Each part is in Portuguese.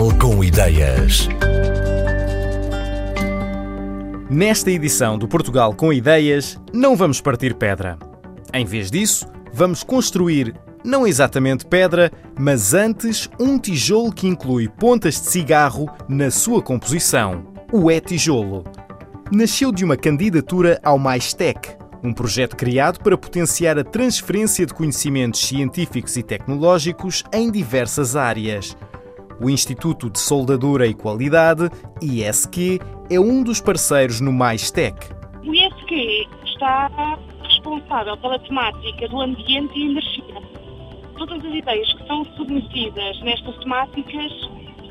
Portugal com Ideias. Nesta edição do Portugal com Ideias, não vamos partir pedra. Em vez disso, vamos construir não exatamente pedra, mas antes um tijolo que inclui pontas de cigarro na sua composição. O é-tijolo. Nasceu de uma candidatura ao Mais Tech, um projeto criado para potenciar a transferência de conhecimentos científicos e tecnológicos em diversas áreas. O Instituto de Soldadura e Qualidade, ISQ, é um dos parceiros no Mais Tech. O ISQ está responsável pela temática do ambiente e energia. Todas as ideias que são submetidas nestas temáticas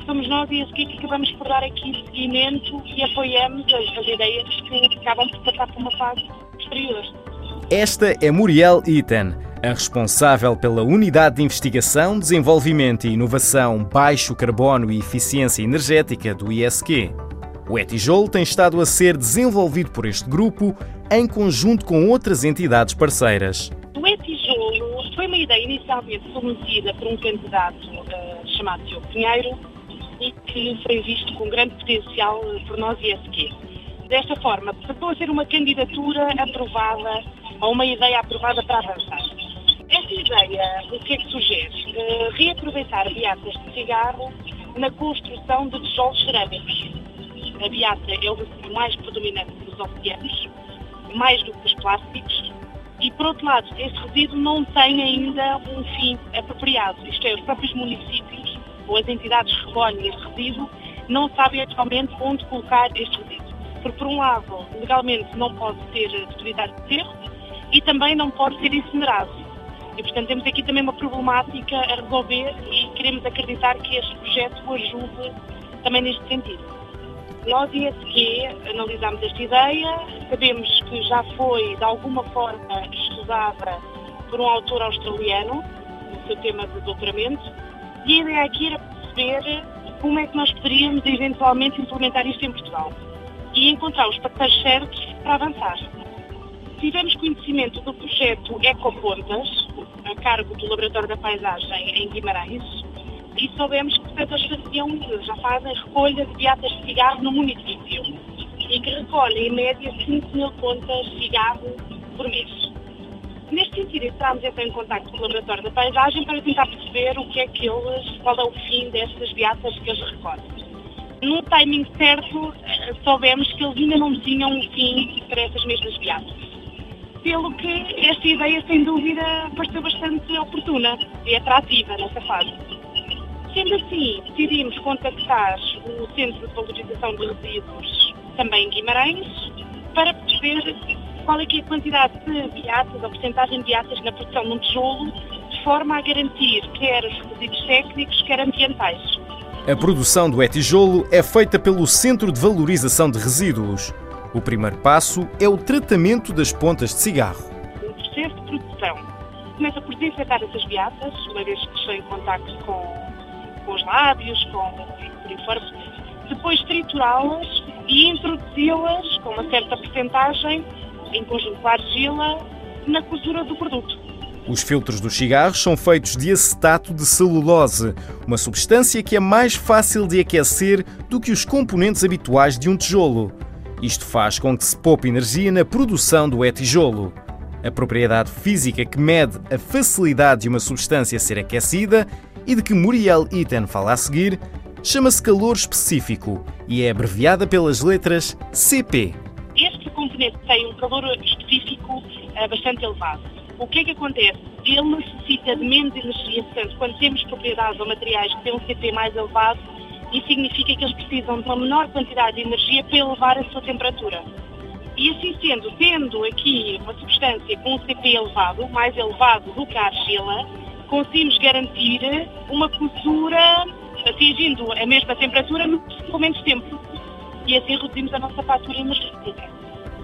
somos nós e que acabamos por dar aqui seguimento e apoiamos as, as ideias que acabam por passar por uma fase posterior. Esta é Muriel Iten, a responsável pela Unidade de Investigação, Desenvolvimento e Inovação Baixo Carbono e Eficiência Energética do ISQ. O Etijolo tem estado a ser desenvolvido por este grupo em conjunto com outras entidades parceiras. O E-tijolo foi uma ideia inicialmente submetida por um candidato uh, chamado Diogo Pinheiro e que foi visto com grande potencial por nós ISQ. Desta forma, passou a ser uma candidatura aprovada ou uma ideia aprovada para avançar. Esta ideia, o que é que sugere? Uh, reaproveitar beatas de cigarro na construção de tijolos cerâmicos. A beata é o resíduo mais predominante dos oceanos, mais do que os plásticos, e por outro lado, este resíduo não tem ainda um fim apropriado. Isto é, os próprios municípios ou as entidades que recolhem este resíduo não sabem atualmente onde colocar este resíduo. Porque, por um lado, legalmente não pode ter possibilidade de aterro e também não pode ser incinerado. E, portanto, temos aqui também uma problemática a resolver e queremos acreditar que este projeto o ajude também neste sentido. Nós, ISQ, analisámos esta ideia, sabemos que já foi, de alguma forma, estudada por um autor australiano, no seu tema de doutoramento, e a ideia aqui era perceber como é que nós poderíamos eventualmente implementar isto em Portugal e encontrar os parceiros certos para avançar. Tivemos conhecimento do projeto Ecopontas, a cargo do Laboratório da Paisagem em Guimarães, e soubemos que eles faziam, já fazem recolha de beatas de cigarro no município e que recolhem em média 5 mil pontas de cigarro por mês. Neste sentido, entramos então em contato com o Laboratório da Paisagem para tentar perceber o que é que eles, qual é o fim destas beatas que eles recolhem. No timing certo, soubemos que eles ainda não tinham um fim para essas mesmas beatas. Pelo que esta ideia, sem dúvida, pareceu bastante oportuna e atrativa nessa fase. Sendo assim, decidimos contactar o Centro de Valorização de Resíduos, também em Guimarães, para perceber qual é, é a quantidade de beatas, ou porcentagem de beatas na produção de um tijolo, de forma a garantir quer os requisitos técnicos, quer ambientais. A produção do e-tijolo é feita pelo Centro de Valorização de Resíduos. O primeiro passo é o tratamento das pontas de cigarro. O processo de produção começa por desinfetar essas beatas, uma vez que estão em contacto com com os lábios, com por aí depois triturá-las e introduzi-las com uma certa porcentagem, em conjunto com a argila, na costura do produto. Os filtros dos cigarros são feitos de acetato de celulose, uma substância que é mais fácil de aquecer do que os componentes habituais de um tijolo. Isto faz com que se poupe energia na produção do e-tijolo. A propriedade física que mede a facilidade de uma substância ser aquecida e de que Muriel Iten fala a seguir, chama-se calor específico e é abreviada pelas letras CP. Este componente tem um calor específico uh, bastante elevado. O que é que acontece? Ele necessita de menos energia, portanto, quando temos propriedades ou materiais que têm um CP mais elevado, isso significa que eles precisam de uma menor quantidade de energia para elevar a sua temperatura. E assim sendo, tendo aqui uma substância com um CP elevado, mais elevado do que a argila, conseguimos garantir uma costura atingindo a mesma temperatura com menos tempo. E assim reduzimos a nossa fatura energética.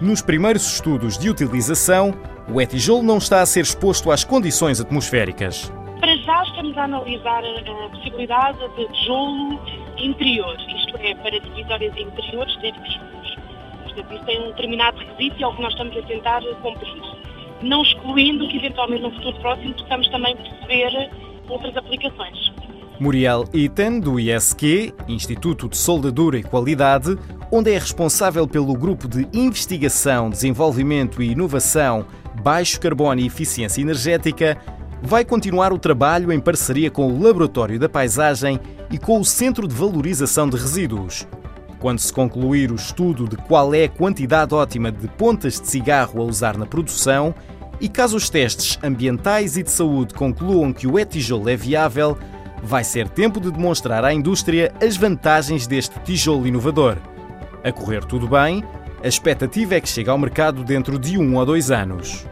Nos primeiros estudos de utilização, o e-tijolo não está a ser exposto às condições atmosféricas. Para já estamos a analisar a possibilidade de tijolo interior, isto é, para divisórias interiores de edifícios. Portanto, isso tem um determinado requisito e é o que nós estamos a tentar cumprir não excluindo que eventualmente no futuro próximo possamos também perceber outras aplicações. Muriel Iten, do ISQ, Instituto de Soldadura e Qualidade, onde é responsável pelo grupo de investigação, desenvolvimento e inovação Baixo Carbono e Eficiência Energética, vai continuar o trabalho em parceria com o Laboratório da Paisagem e com o Centro de Valorização de Resíduos. Quando se concluir o estudo de qual é a quantidade ótima de pontas de cigarro a usar na produção, e caso os testes ambientais e de saúde concluam que o e-tijolo é viável, vai ser tempo de demonstrar à indústria as vantagens deste tijolo inovador. A correr tudo bem, a expectativa é que chegue ao mercado dentro de um ou dois anos.